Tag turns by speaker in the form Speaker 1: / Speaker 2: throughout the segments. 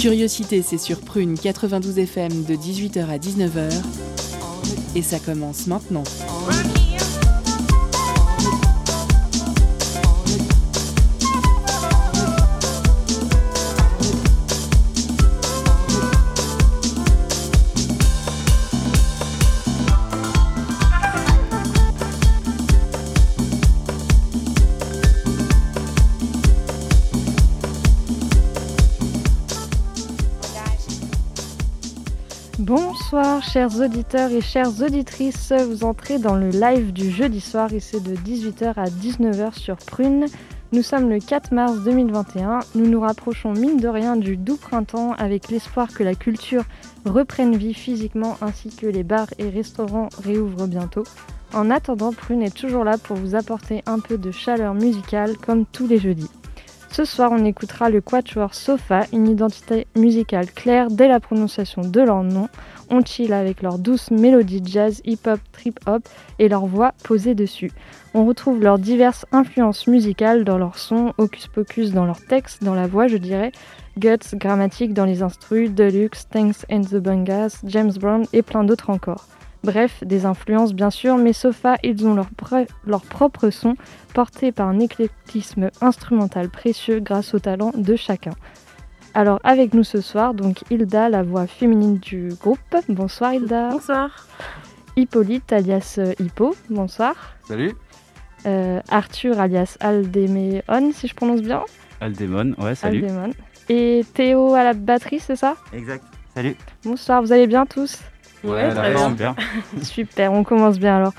Speaker 1: Curiosité, c'est sur Prune 92 FM de 18h à 19h. Et ça commence maintenant.
Speaker 2: Bonsoir chers auditeurs et chères auditrices, vous entrez dans le live du jeudi soir et c'est de 18h à 19h sur Prune. Nous sommes le 4 mars 2021, nous nous rapprochons mine de rien du doux printemps avec l'espoir que la culture reprenne vie physiquement ainsi que les bars et restaurants réouvrent bientôt. En attendant, Prune est toujours là pour vous apporter un peu de chaleur musicale comme tous les jeudis. Ce soir, on écoutera le quatuor Sofa, une identité musicale claire dès la prononciation de leur nom. On chill avec leurs douces mélodies jazz, hip-hop, trip-hop et leur voix posée dessus. On retrouve leurs diverses influences musicales dans leur son, hocus pocus dans leur texte, dans la voix, je dirais, guts, grammatique dans les instrus, deluxe, thanks and the bungas, James Brown et plein d'autres encore. Bref, des influences bien sûr, mais Sofa, ils ont leur, leur propre son, porté par un éclectisme instrumental précieux grâce au talent de chacun. Alors avec nous ce soir, donc Hilda, la voix féminine du groupe. Bonsoir Hilda.
Speaker 3: Bonsoir.
Speaker 2: Hippolyte alias euh, Hippo. Bonsoir.
Speaker 4: Salut.
Speaker 2: Euh, Arthur alias Aldéméon, si je prononce bien.
Speaker 5: Aldémon, ouais, salut.
Speaker 2: Aldémon. Et Théo à la batterie, c'est ça?
Speaker 4: Exact. Salut.
Speaker 2: Bonsoir, vous allez bien tous?
Speaker 3: Ouais, très bien.
Speaker 5: super.
Speaker 2: Super, on commence bien alors.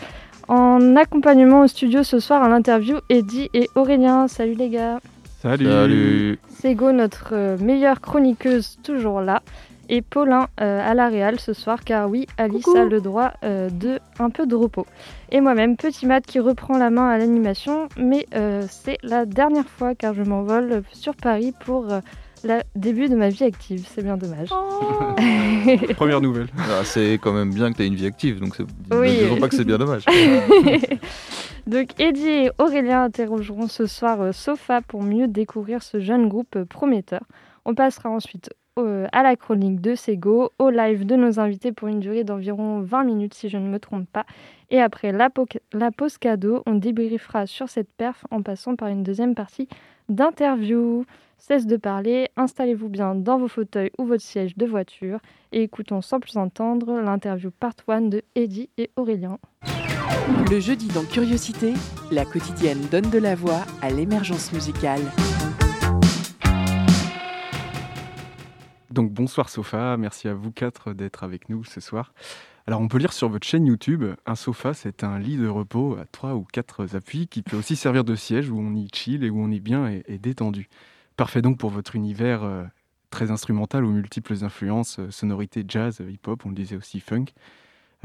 Speaker 2: En accompagnement au studio ce soir, à l'interview, Eddie et Aurélien. Salut les gars.
Speaker 5: Salut.
Speaker 4: Salut.
Speaker 2: Sego, notre euh, meilleure chroniqueuse, toujours là. Et Paulin euh, à la réal ce soir, car oui, Alice
Speaker 3: Coucou.
Speaker 2: a le droit euh, de un peu de repos. Et moi-même, Petit Matt qui reprend la main à l'animation, mais euh, c'est la dernière fois car je m'envole sur Paris pour euh, le début de ma vie active. C'est bien dommage.
Speaker 3: Oh.
Speaker 5: Première nouvelle.
Speaker 4: Ah, c'est quand même bien que tu aies une vie active, donc c'est-
Speaker 2: Oui.
Speaker 4: ne disons pas que c'est bien dommage.
Speaker 2: Donc Eddie et Aurélien interrogeront ce soir euh, Sofa pour mieux découvrir ce jeune groupe euh, prometteur. On passera ensuite euh, à la chronique de Sego, au live de nos invités pour une durée d'environ 20 minutes si je ne me trompe pas. Et après la, po- la pause cadeau, on débriefera sur cette perf en passant par une deuxième partie d'interview. Cesse de parler, installez-vous bien dans vos fauteuils ou votre siège de voiture et écoutons sans plus entendre l'interview part 1 de Eddie et Aurélien.
Speaker 1: Le jeudi dans Curiosité, la quotidienne donne de la voix à l'émergence musicale.
Speaker 6: Donc bonsoir Sofa, merci à vous quatre d'être avec nous ce soir. Alors on peut lire sur votre chaîne YouTube, un sofa c'est un lit de repos à trois ou quatre appuis qui peut aussi servir de siège où on y chill et où on est bien et, et détendu. Parfait donc pour votre univers euh, très instrumental aux multiples influences, euh, sonorités jazz, hip-hop, on le disait aussi funk.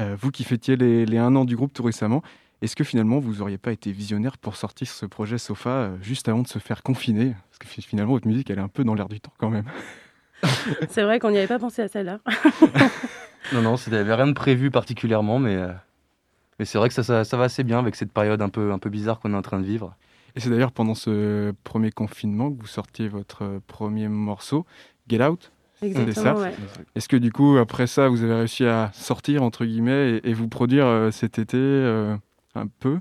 Speaker 6: Euh, vous qui fêtiez les, les un an du groupe tout récemment, est-ce que finalement vous n'auriez pas été visionnaire pour sortir ce projet Sofa euh, juste avant de se faire confiner? Parce que fi- finalement votre musique elle est un peu dans l'air du temps quand même.
Speaker 3: C'est vrai qu'on n'y avait pas pensé à celle-là.
Speaker 7: Non, non, il n'y avait rien de prévu particulièrement, mais, euh, mais c'est vrai que ça, ça, ça va assez bien avec cette période un peu, un peu bizarre qu'on est en train de vivre.
Speaker 6: Et c'est d'ailleurs pendant ce premier confinement que vous sortiez votre euh, premier morceau, Get Out.
Speaker 3: Exactement, ouais.
Speaker 6: Est-ce que du coup, après ça, vous avez réussi à sortir, entre guillemets, et, et vous produire euh, cet été euh, un peu?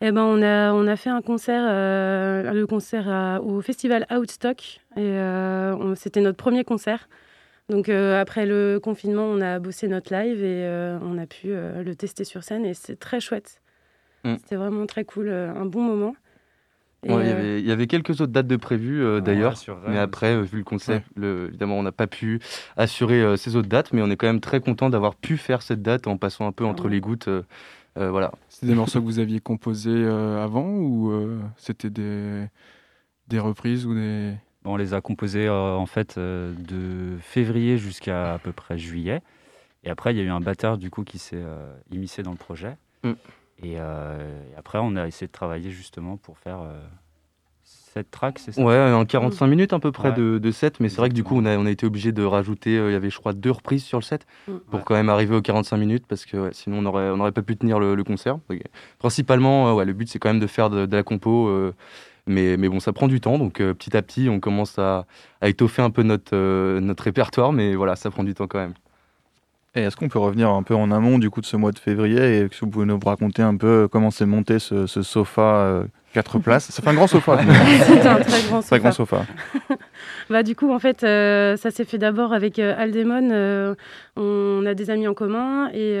Speaker 3: Eh ben, on a, on a fait un concert, euh, le concert à- au festival Outstock. Et euh, c'était notre premier concert. Donc euh, après le confinement, on a bossé notre live et euh, on a pu euh, le tester sur scène et c'est très chouette.
Speaker 7: Mm.
Speaker 3: C'était vraiment très cool, un bon moment.
Speaker 7: Ouais, y
Speaker 3: euh,
Speaker 7: avait, il y avait quelques autres dates de prévues euh, d'ailleurs, mais après, euh, vu le concept, le- évidemment, on n'a pas pu assurer euh, ces autres dates, mais on est quand même très content d'avoir pu faire cette date en passant un peu entre
Speaker 3: Ouais.
Speaker 7: les gouttes. euh, euh, voilà.
Speaker 6: C'est des morceaux que vous aviez composés euh, avant ou euh, c'était des, des reprises ou des...
Speaker 5: On les a composés euh, en fait euh, de février jusqu'à à peu près juillet. Et après, il y a eu un batteur du coup qui s'est euh, immiscé dans le projet.
Speaker 7: Mm.
Speaker 5: Et, euh, et après, on a essayé de travailler justement pour faire euh, cette track, c'est ça?
Speaker 7: Ouais, en 45 minutes à peu près
Speaker 5: Ouais.
Speaker 7: de, de set, mais c'est vrai que du coup, on a, on a été obligé de rajouter, euh, il y avait je crois deux reprises sur le set
Speaker 3: Mm.
Speaker 7: pour
Speaker 5: Ouais.
Speaker 7: quand même arriver aux 45 minutes parce que ouais, sinon on n'aurait on aurait pas pu tenir le, le concert. Donc, principalement, euh, ouais, le but c'est quand même de faire de, de la compo euh, Mais, mais bon, ça prend du temps, donc petit à petit, on commence à, à étoffer un peu notre, notre répertoire, mais voilà, ça prend du temps quand même.
Speaker 4: Et est-ce qu'on peut revenir un peu en amont du coup de ce mois de février et que vous pouvez nous raconter un peu comment s'est monté ce, ce sofa 4 places? Ça fait un grand sofa.
Speaker 3: C'est un très grand sofa.
Speaker 4: Très grand sofa.
Speaker 3: bah, du coup, en fait, euh, ça s'est fait d'abord avec euh, Aldemon. Euh, on a des amis en commun et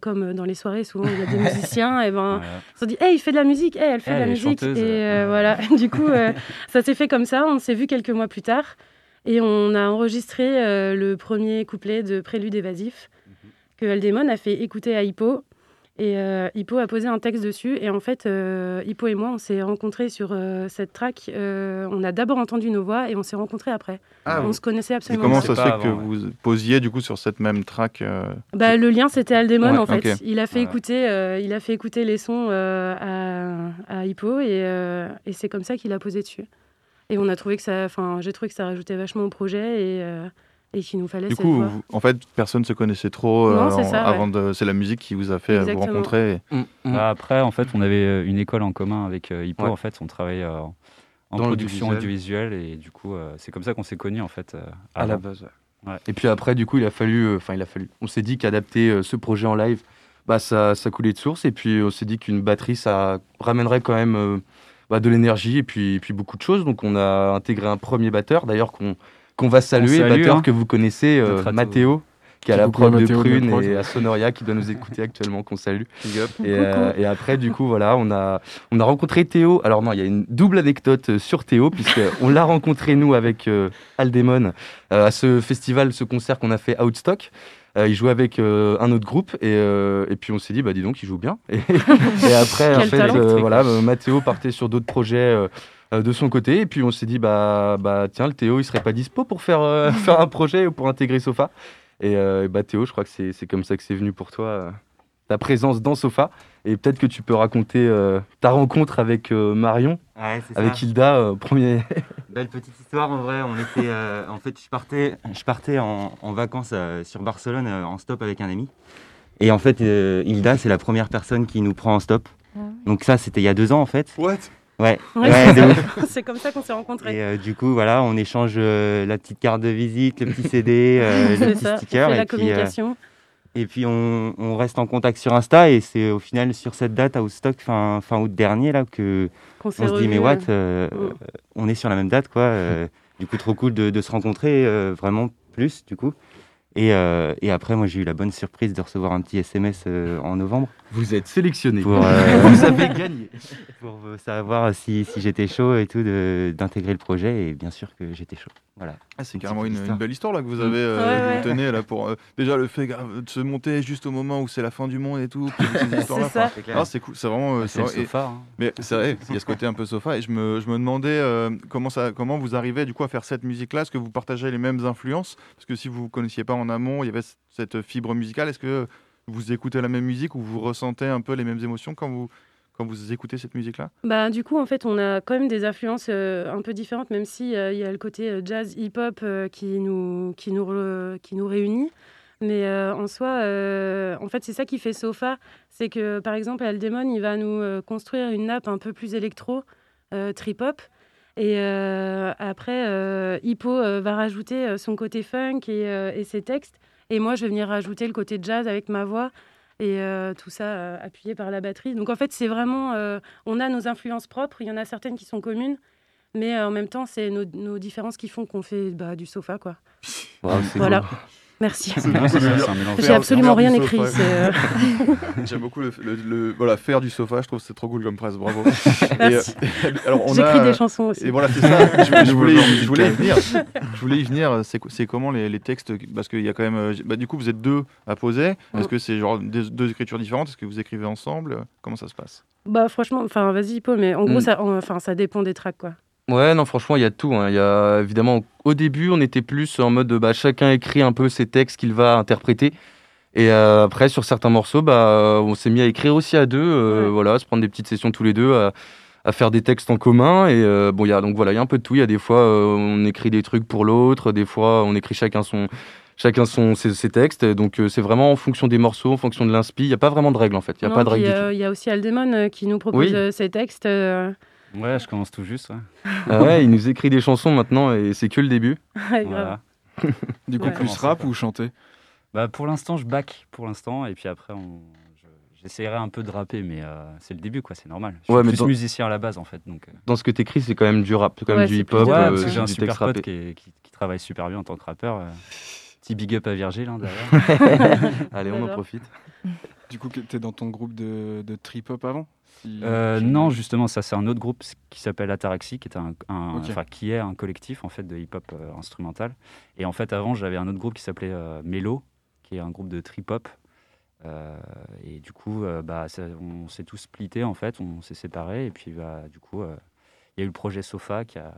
Speaker 3: comme dans les soirées, souvent il y a des musiciens, et ben, on s'est dit, hey, il fait de la musique, hey, elle fait de la musique. Et voilà, du coup, ça s'est fait comme ça. On s'est vu quelques mois plus tard et on a enregistré le premier couplet de Prélude évasif mhm. que Aldemon a fait écouter à Hippo. Et euh, Hippo a posé un texte dessus. Et en fait, euh, Hippo et moi, on s'est rencontrés sur euh, cette track. on a d'abord entendu nos voix et on s'est rencontrés après. Ah, on se connaissait absolument.
Speaker 4: Et comment ça se fait que vous posiez du coup sur cette même track
Speaker 3: bah, Le lien, c'était Aldemon en fait. Il, a fait écouter, il a fait écouter les sons à, à, Hippo et, et c'est comme ça qu'il a posé dessus. Et on a trouvé que ça, enfin, j'ai trouvé que ça rajoutait vachement au projet et et qu'il nous fallait
Speaker 4: du coup, en fait, personne ne se connaissait trop
Speaker 3: euh, avant
Speaker 4: de. C'est la musique qui vous a fait euh, vous rencontrer.
Speaker 5: Mm, mm. Bah, après, en fait, on avait euh, une école en commun avec Hippo. En fait, on travaillait en production audiovisuelle et du coup, c'est comme ça qu'on s'est connus en fait.
Speaker 7: à la base. Et puis après, du coup, il a fallu. Enfin, il a fallu. On s'est dit qu'adapter ce projet en live, bah, ça, ça coulait de source. Et puis, on s'est dit qu'une batterie, ça ramènerait quand même. Bah, de l'énergie et puis, et puis beaucoup de choses. Donc on a intégré un premier batteur, d'ailleurs qu'on qu'on va saluer, batteur hein. que vous connaissez, euh, Mathéo, qui est à la prod de Prune et à Sonoria, qui doit nous écouter actuellement, qu'on salue. Euh, et, après, du coup, voilà, on a, on a rencontré Théo. Alors non, il y a une double anecdote euh, sur Théo, puisqu'on l'a rencontré, nous, avec Aldemon, à ce festival, ce concert qu'on a fait Outstock. Il jouait avec un autre groupe et, et puis on s'est dit bah dis donc il joue bien et, après en fait voilà Mathéo partait sur d'autres projets euh, de son côté. Et puis on s'est dit, bah, bah tiens, le Théo, il serait pas dispo pour faire, euh, faire un projet ou pour intégrer Sofa. Euh, et, bah Théo, je crois que c'est comme ça que c'est venu pour toi, ta présence dans Sofa. Et peut-être que tu peux raconter ta rencontre avec Marion, avec Hilda, premier.
Speaker 8: Belle petite histoire en vrai. On était, en fait, je partais, je partais en, en vacances sur Barcelone en stop avec un ami. Et en fait, Hilda, c'est la première personne qui nous prend en stop. Ah Donc ça, c'était il y a deux ans en fait.
Speaker 6: What?
Speaker 8: Ouais,
Speaker 3: c'est comme ça qu'on s'est rencontrés.
Speaker 8: Et euh, du coup, voilà, on échange euh, la petite carte de visite, le petit CD, euh, le petit sticker.
Speaker 3: et
Speaker 8: la
Speaker 3: puis, communication.
Speaker 8: Et puis, on, on, reste en contact sur Insta. Et c'est au final sur cette date, à Outstock, fin, fin août dernier, là, que on se dit, mais what, mm. on est sur la même date, quoi. du coup, trop cool de, de se rencontrer, vraiment plus, du coup. Et, et, après, moi, j'ai eu la bonne surprise de recevoir un petit SMS en novembre.
Speaker 7: Vous êtes sélectionné.
Speaker 8: Vous avez gagné pour savoir si, si j'étais chaud et tout d'intégrer le projet et bien sûr que j'étais chaud. Voilà.
Speaker 4: Ah, c'est carrément une, belle histoire là que vous avez euh, tenez, là pour euh, déjà le fait de se monter juste au moment où c'est la fin du monde et tout. c'est cool, c'est vraiment.
Speaker 5: Euh, c'est le sofa. Hein.
Speaker 4: Mais c'est vrai, il y a ce côté un peu sofa et je me, je me demandais comment ça, comment vous arrivez du coup à faire cette musique là, est-ce que vous partagez les mêmes influences? Parce que si vous ne connaissiez pas en amont, il y avait cette fibre musicale. Est-ce que vous écoutez la même musique ou vous ressentez un peu les mêmes émotions quand vous quand vous écoutez cette musique-là?
Speaker 3: Bah, Du coup, en fait, on a quand même des influences euh, un peu différentes, même s'il euh, y a le côté euh, jazz, hip-hop qui, nous, qui, nous qui nous réunit. Mais en soi, en fait, c'est ça qui fait Sofa. C'est que, par exemple, Aldemon, il va nous construire une nappe un peu plus électro, trip-hop. Et après, Hippo va rajouter son côté funk et, et, ses textes. Et moi, je vais venir rajouter le côté jazz avec ma voix et euh, tout ça euh, appuyé par la batterie. Donc en fait, c'est vraiment, euh, on a nos influences propres, il y en a certaines qui sont communes, mais en même temps, c'est nos, nos, différences qui font qu'on fait bah, du sofa, quoi. voilà. Merci. J'ai absolument rien écrit.
Speaker 4: Euh, J'aime beaucoup le, voilà, faire du sofa, je trouve c'est trop cool comme presse, bravo.
Speaker 3: J'écris des chansons aussi.
Speaker 4: Et voilà, c'est ça, je, voulais, je, voulais, y venir. Je voulais y venir, c'est comment les, les, textes Parce qu'il y a quand même. Euh, bah, du coup, vous êtes deux à poser. Est-ce que c'est genre deux, écritures différentes? Est-ce que vous écrivez ensemble? Comment ça se passe?
Speaker 3: Bah, franchement, enfin, vas-y, Paul, mais en gros, mm. ça, enfin, ça dépend des tracks, quoi.
Speaker 7: Ouais, non, franchement, il y a tout. Hein. Il y a évidemment, au début, on était plus en mode bah, chacun écrit un peu ses textes qu'il va interpréter. Et euh, après, sur certains morceaux, bah, on s'est mis à écrire aussi à deux, euh, voilà, se prendre des petites sessions tous les deux, à, faire des textes en commun. Et euh, bon, il y a donc voilà, il y a un peu de tout. Il y a des fois, on écrit des trucs pour l'autre, des fois, on écrit chacun son chacun son ses, textes. Donc c'est vraiment en fonction des morceaux, en fonction de l'inspi. Il n'y a pas vraiment de règles en fait. Il y a pas de règles.
Speaker 3: Il y, a aussi Aldemon qui nous propose ses textes.
Speaker 5: Ouais, je commence tout juste.
Speaker 7: Ah ouais, il nous écrit des chansons maintenant et c'est que le début.
Speaker 3: Ouais.
Speaker 5: Voilà.
Speaker 6: Du coup,
Speaker 3: Ouais.
Speaker 6: plus rap ou chanter?
Speaker 5: Bah, pour l'instant, je back pour l'instant, et puis après, on... je- j'essaierai un peu de rapper, mais euh, c'est le début, quoi, c'est normal. Je suis
Speaker 7: Ouais, mais
Speaker 5: plus
Speaker 7: dans-
Speaker 5: musicien à la base, en fait. Donc, euh,
Speaker 7: Dans ce que t'écris, c'est quand même du rap, c'est quand même
Speaker 3: Ouais,
Speaker 7: du hip-hop, euh,
Speaker 5: parce que j'ai un
Speaker 7: du
Speaker 5: super
Speaker 7: texte
Speaker 5: pote qui, est- qui- qui travaille super bien en tant que rappeur. euh, Petit big up à Virgile, hein, d'ailleurs.
Speaker 7: Allez, on en profite.
Speaker 6: Du coup, t'es dans ton groupe de, de trip-hop avant?
Speaker 5: Euh, non, justement, ça c'est un autre groupe qui s'appelle Ataraxie, qui est un, un-
Speaker 6: Ok.
Speaker 5: enfin, qui est un collectif en fait de hip-hop euh, instrumental. Et en fait, avant, j'avais un autre groupe qui s'appelait euh, Mélo, qui est un groupe de trip-hop. Euh, et du coup, euh, bah, ça- on s'est tous splittés en fait, on s'est séparés. Et puis, bah, du coup, euh, il y a eu le projet Sofa qui, a,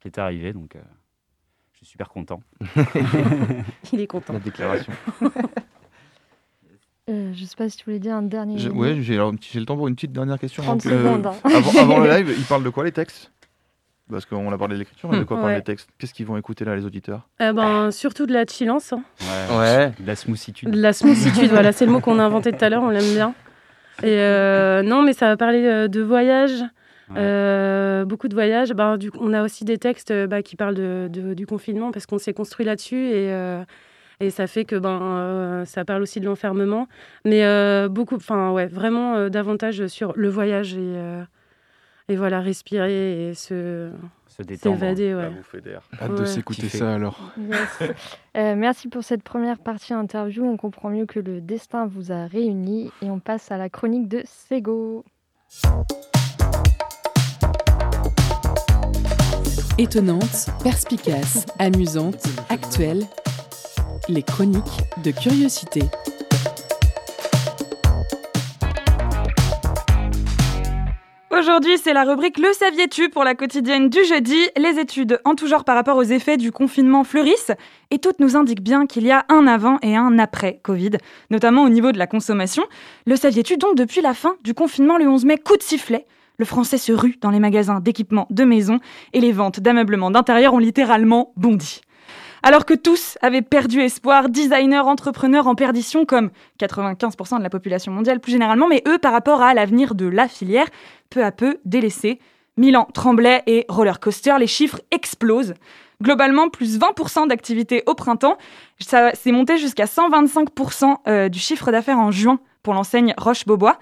Speaker 5: qui est arrivé, donc euh, je suis super content.
Speaker 3: Il est content.
Speaker 7: La déclaration.
Speaker 2: Euh, je sais pas si tu voulais dire un dernier.
Speaker 4: Ouais, j'ai le temps pour une petite dernière question.
Speaker 2: 30
Speaker 4: Donc, euh,
Speaker 2: secondes. hein.
Speaker 4: avant, avant le live, ils parlent de quoi les textes? Parce qu'on a parlé de l'écriture, mais de quoi parlent les textes? Qu'est-ce qu'ils vont écouter là, les auditeurs?
Speaker 3: Euh, ben, surtout de la chillance. hein.
Speaker 7: Ouais.
Speaker 5: De la smoothitude.
Speaker 3: De la smoothitude, voilà, c'est le mot qu'on a inventé tout à l'heure, on l'aime bien. Et euh, non, mais ça va parler euh, de voyage,
Speaker 5: Ouais.
Speaker 3: euh, beaucoup de voyages. Ben, du, on a aussi des textes bah, qui parlent de, de- du confinement parce qu'on s'est construit là-dessus et, euh, et ça fait que ben, euh, ça parle aussi de l'enfermement. Mais euh, beaucoup, enfin ouais, vraiment euh, davantage sur le voyage et, euh, et voilà, respirer et se,
Speaker 5: Se détendre.
Speaker 3: s'évader. Ouais.
Speaker 4: Bouffée d'air.
Speaker 6: Hâte de
Speaker 3: Ouais.
Speaker 6: s'écouter ça alors.
Speaker 2: Yes. Euh, merci pour cette première partie interview. On comprend mieux que le destin vous a réunis et on passe à la chronique de Sego.
Speaker 1: Étonnante, perspicace, amusante, actuelle. Les chroniques de curiosité.
Speaker 9: Aujourd'hui, c'est la rubrique Le saviez-tu pour la quotidienne du jeudi. Les études en tout genre par rapport aux effets du confinement fleurissent et toutes nous indiquent bien qu'il y a un avant et un après Covid, notamment au niveau de la consommation. Le saviez-tu donc depuis la fin du confinement le 11 mai, coup de sifflet? Le français se rue dans les magasins d'équipements de maison et les ventes d'ameublement d'intérieur ont littéralement bondi. Alors que tous avaient perdu espoir, designers, entrepreneurs en perdition comme 95% de la population mondiale plus généralement, mais eux par rapport à l'avenir de la filière, peu à peu délaissés. Milan tremblait et roller coaster, les chiffres explosent. Globalement, plus 20% d'activité au printemps. Ça s'est monté jusqu'à 125% euh, du chiffre d'affaires en juin pour l'enseigne Roche-Beaubois.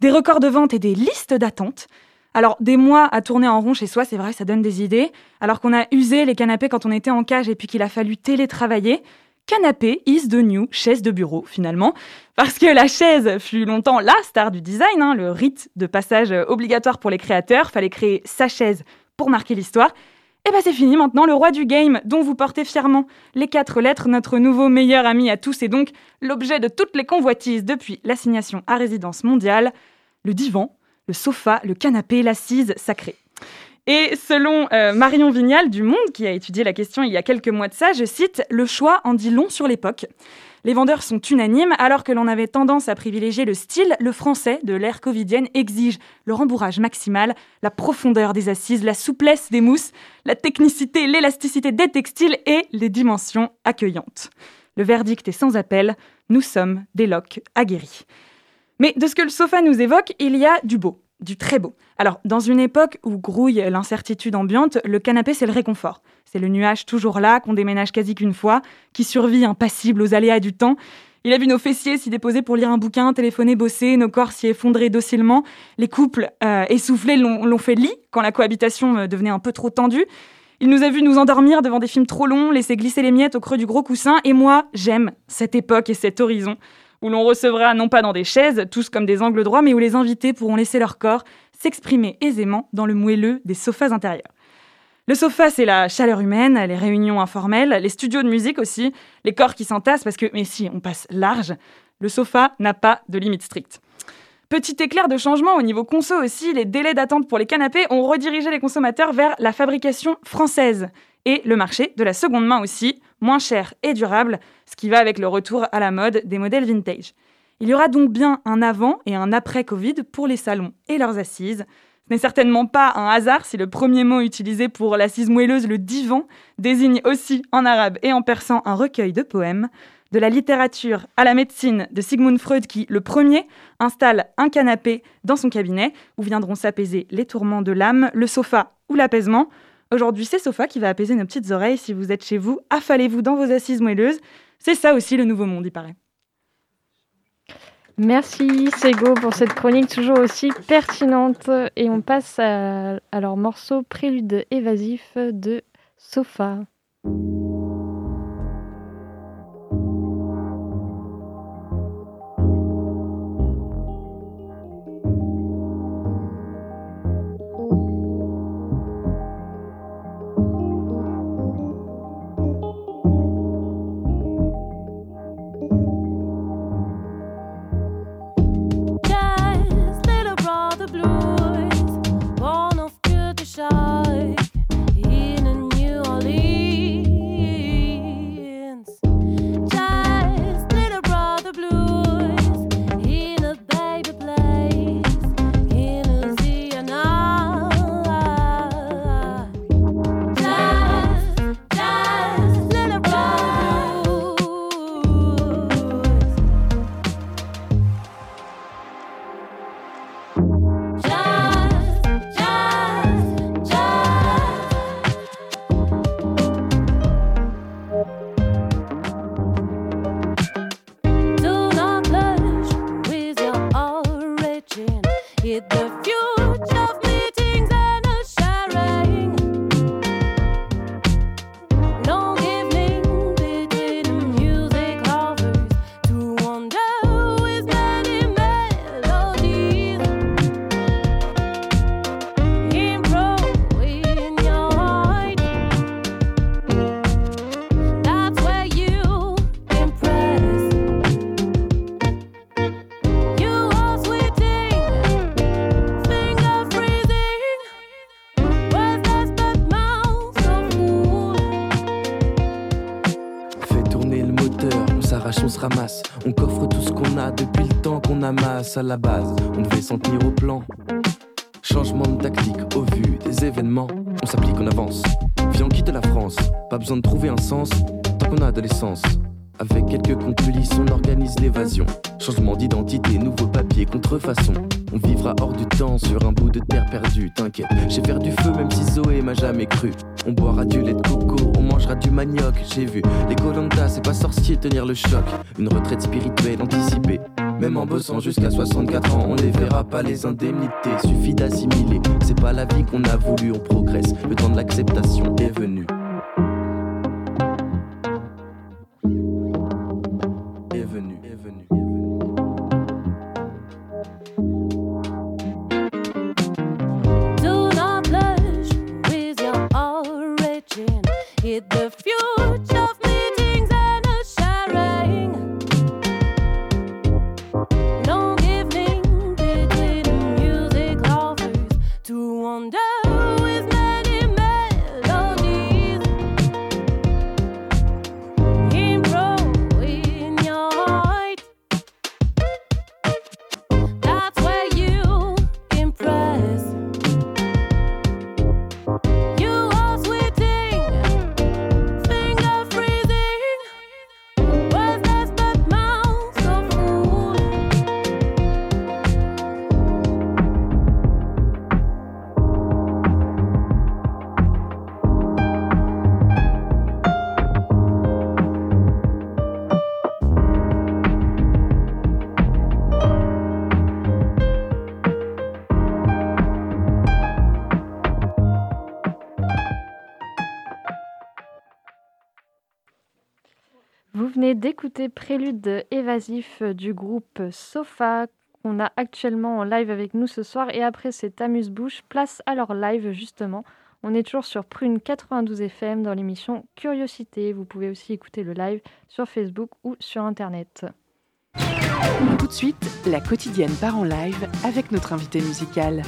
Speaker 9: Des records de vente et des listes d'attente. Alors, des mois à tourner en rond chez soi, c'est vrai, ça donne des idées. Alors qu'on a usé les canapés quand on était en cage et puis qu'il a fallu télétravailler. Canapé is the new chaise de bureau, finalement. Parce que la chaise fut longtemps la star du design, hein, le rite de passage obligatoire pour les créateurs. Fallait créer sa chaise pour marquer l'histoire. Et ben c'est fini maintenant, le roi du game dont vous portez fièrement les quatre lettres, notre nouveau meilleur ami à tous et donc l'objet de toutes les convoitises depuis l'assignation à résidence mondiale, le divan, le sofa, le canapé, l'assise sacrée. Et selon euh, Marion Vignal du Monde, qui a étudié la question il y a quelques mois de ça, je cite, Le choix en dit long sur l'époque. Les vendeurs sont unanimes, alors que l'on avait tendance à privilégier le style, le français de l'ère covidienne exige le rembourrage maximal, la profondeur des assises, la souplesse des mousses, la technicité, l'élasticité des textiles et les dimensions accueillantes. Le verdict est sans appel, nous sommes des locs aguerris. Mais de ce que le sofa nous évoque, il y a du beau, du très beau. Alors, dans une époque où grouille l'incertitude ambiante, le canapé, c'est le réconfort. C'est le nuage toujours là, qu'on déménage quasi qu'une fois, qui survit impassible aux aléas du temps. Il a vu nos fessiers s'y déposer pour lire un bouquin, téléphoner, bosser, nos corps s'y effondrer docilement. Les couples euh, essoufflés l'ont fait lit quand la cohabitation euh, devenait un peu trop tendue. Il nous a vu nous endormir devant des films trop longs, laisser glisser les miettes au creux du gros coussin. Et moi, j'aime cette époque et cet horizon où l'on recevra non pas dans des chaises, tous comme des angles droits, mais où les invités pourront laisser leur corps s'exprimer aisément dans le moelleux des sofas intérieurs. Le sofa, c'est la chaleur humaine, les réunions informelles, les studios de musique aussi, les corps qui s'entassent parce que, mais si, on passe large, le sofa n'a pas de limite stricte. Petit éclair de changement au niveau conso aussi, les délais d'attente pour les canapés ont redirigé les consommateurs vers la fabrication française et le marché de la seconde main aussi, moins cher et durable, ce qui va avec le retour à la mode des modèles vintage. Il y aura donc bien un avant et un après Covid pour les salons et leurs assises. Ce n'est certainement pas un hasard si le premier mot utilisé pour l'assise moelleuse, le divan, désigne aussi en arabe et en persan un recueil de poèmes. de la littérature à la médecine de Sigmund Freud qui, le premier, installe un canapé dans son cabinet où viendront s'apaiser les tourments de l'âme, le sofa ou l'apaisement. Aujourd'hui, c'est Sofa qui va apaiser nos petites oreilles. Si vous êtes chez vous, affalez-vous dans vos assises moelleuses. C'est ça aussi le nouveau monde, il paraît.
Speaker 10: Merci Sego pour cette chronique toujours aussi pertinente. Et on passe à, leur morceau Prélude évasif de Sofa.
Speaker 11: À la base, on devait s'en tenir au plan. Changement de tactique au vu des événements, on s'applique, on avance. Viens, on quitte la France, pas besoin de trouver un sens, tant qu'on a de l'essence. Avec quelques complices, on organise l'évasion. Changement d'identité, nouveau papier, contrefaçon. On vivra hors du temps sur un bout de terre perdu. T'inquiète, j'ai perdu du feu même si Zoé m'a jamais cru. On boira du lait de coco, on mangera du manioc. J'ai vu les Colanta, c'est pas sorcier tenir le choc. Une retraite spirituelle anticipée. Même en bossant jusqu'à 64 ans, on les verra pas les indemnités. Suffit d'assimiler. C'est pas la vie qu'on a voulu, on progresse. Le temps de l'acceptation est venu. D'écouter Prélude évasif du groupe Sofa qu'on a actuellement en live avec nous ce soir. Et après cet amuse-bouche, place à leur live justement. On est toujours sur Prune 92 FM dans l'émission Curiosité. Vous pouvez aussi écouter le live sur Facebook ou sur Internet.
Speaker 1: Tout de suite, la quotidienne part en live avec notre invité musical.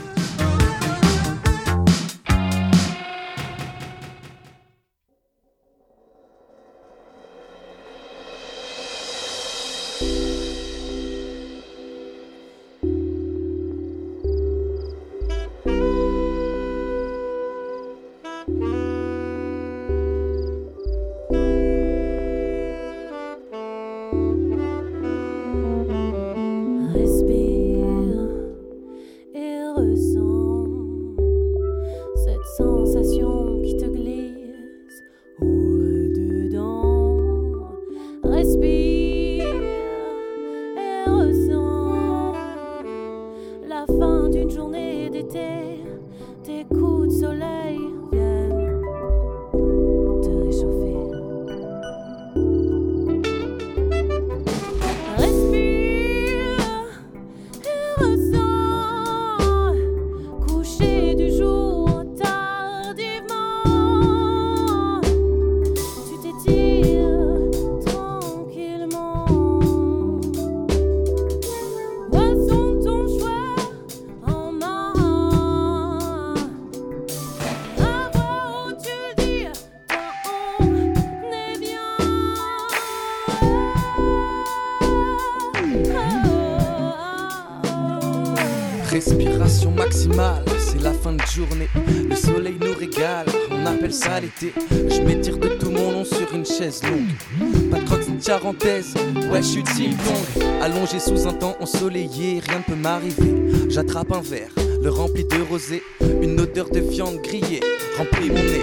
Speaker 11: Allongé sous un temps ensoleillé, rien ne peut m'arriver. J'attrape un verre, le rempli de rosé. Une odeur de viande grillée remplit mon nez.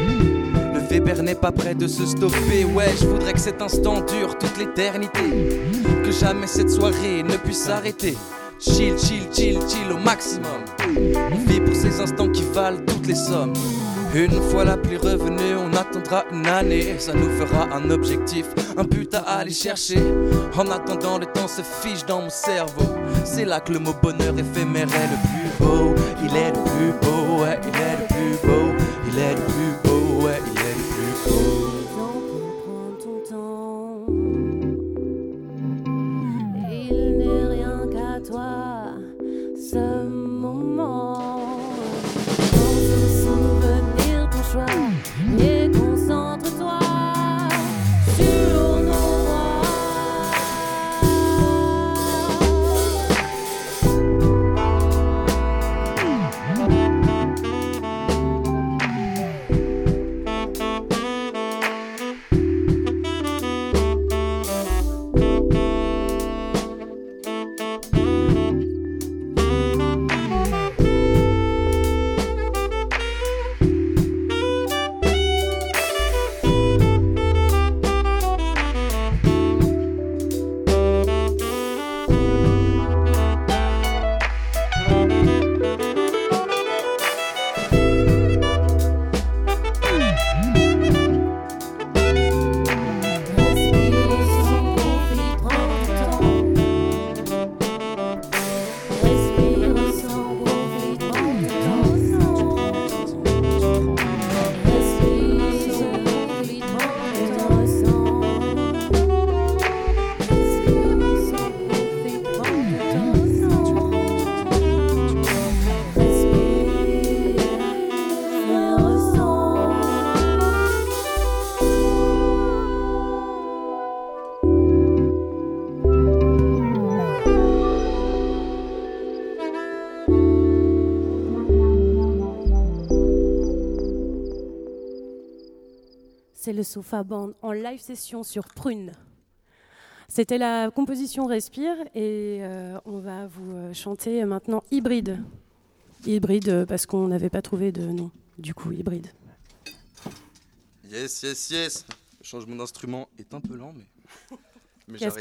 Speaker 11: Le Weber n'est pas prêt de se stopper. Ouais, je voudrais que cet instant dure toute l'éternité. Que jamais cette soirée ne puisse s'arrêter. Chill, chill, chill, chill au maximum. On pour ces instants qui valent toutes les sommes. Une fois la pluie revenue, on attendra une année. Ça nous fera un objectif, un but à aller chercher. En attendant, le se fiche dans mon cerveau. C'est là que le mot bonheur éphémère est le plus beau. Il est le plus beau, ouais, il est le plus beau. Il est le plus beau,
Speaker 10: Sofa Band en live session sur Prune. C'était la composition Respire et euh, on va vous euh, chanter maintenant Hybride. Hybride euh, parce qu'on n'avait pas trouvé de nom, du coup Hybride.
Speaker 11: Yes, yes, yes. Le changement d'instrument est un peu lent, mais.
Speaker 10: mais Qu'est-ce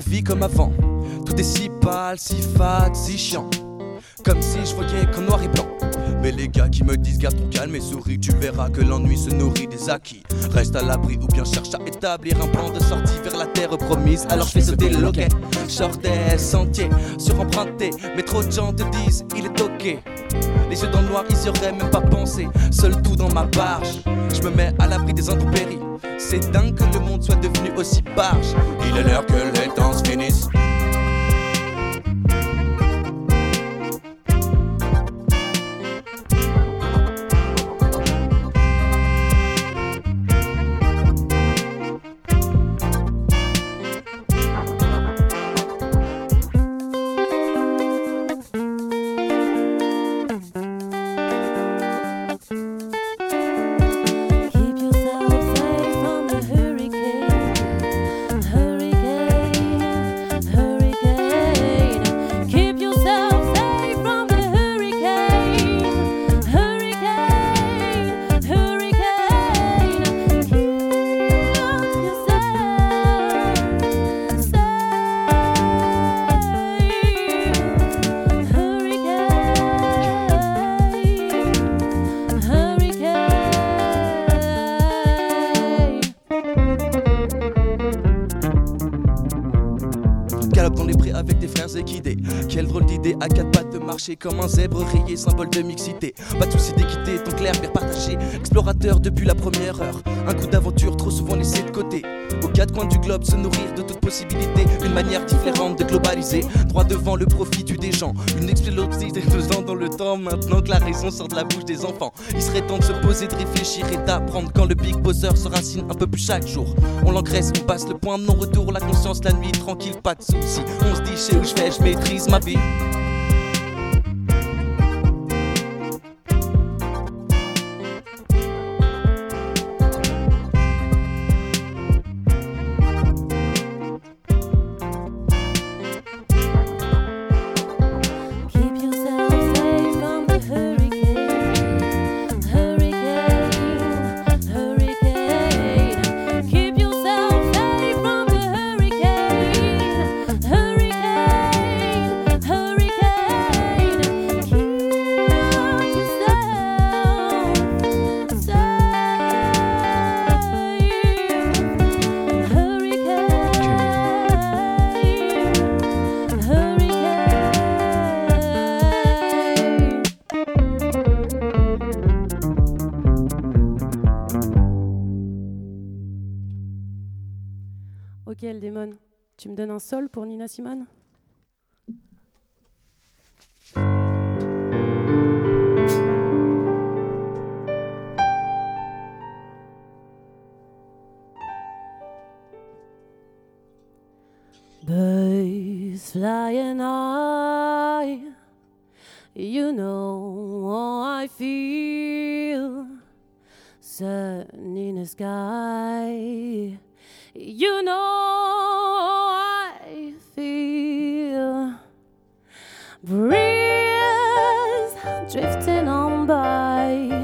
Speaker 10: qu'oblige
Speaker 11: comme avant. Tout est si pâle, si fade, si chiant. Comme si je voyais qu'en noir et blanc. Mais les gars qui me disent garde ton calme et souris, tu verras que l'ennui se nourrit des acquis. Reste à l'abri ou bien cherche à établir un plan de sortie vers la terre promise. Alors je fais sauter le loquet, sors des sentiers, suremprunté. Mais trop de gens te disent il est ok. Les yeux dans le noir, ils y auraient même pas pensé. Seul tout dans ma barge, je me mets à l'abri des intempéries. C'est dingue que le monde soit devenu aussi barge. Il est l'heure que les temps se finissent.
Speaker 12: Comme un zèbre rayé, symbole de mixité. Pas de soucis d'équité, ton clair, bien partagé. Explorateur depuis la première heure. Un coup d'aventure trop souvent laissé de côté. Aux quatre coins du globe, se nourrir de toute possibilité. Une manière différente de globaliser. Droit devant le profit du des. Une explosivité de ans dans le temps. Maintenant que la raison sort de la bouche des enfants. Il serait temps de se poser, de réfléchir et d'apprendre quand le big bosser se racine un peu plus chaque jour. On l'engraisse, on passe le point de non-retour. La conscience la nuit, tranquille, pas de soucis. On se dit, chez où je vais, je maîtrise ma vie. Sol pour Nina Simone? Birds flying high, you know how I feel. Sun in the sky, you know Breeze drifting on by.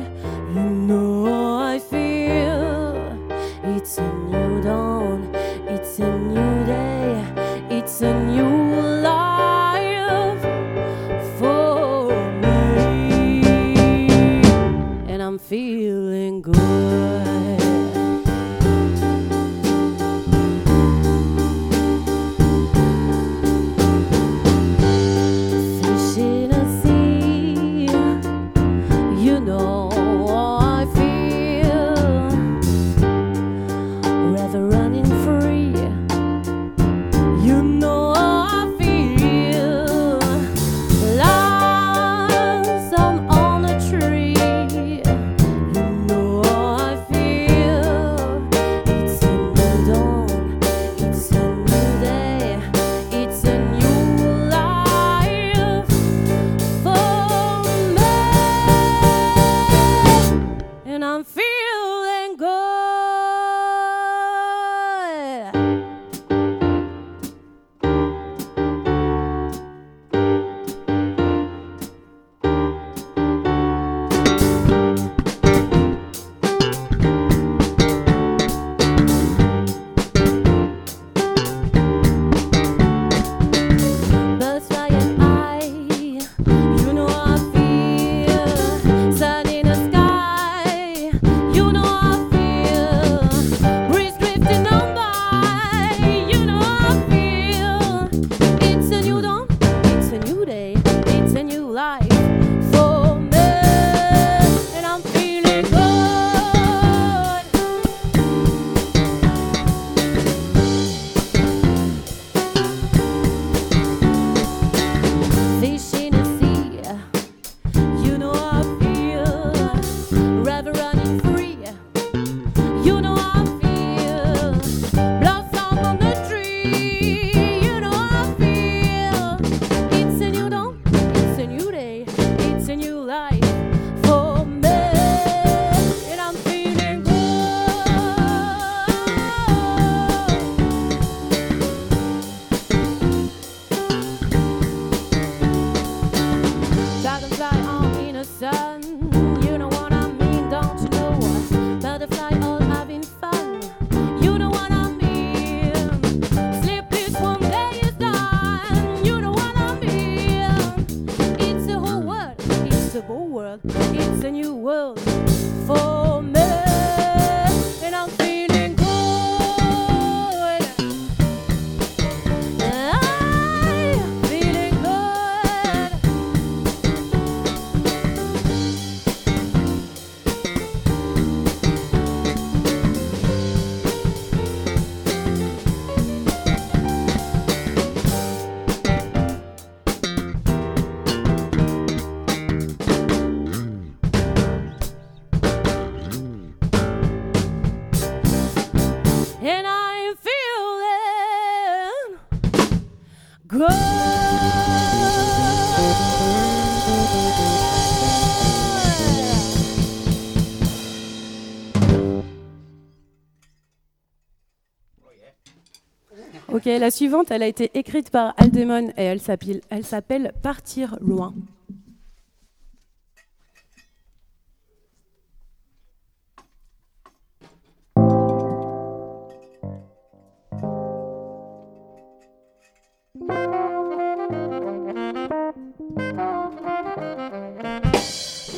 Speaker 10: Ok, la suivante, elle a été écrite par Aldemon et elle s'appelle, elle s'appelle Partir loin.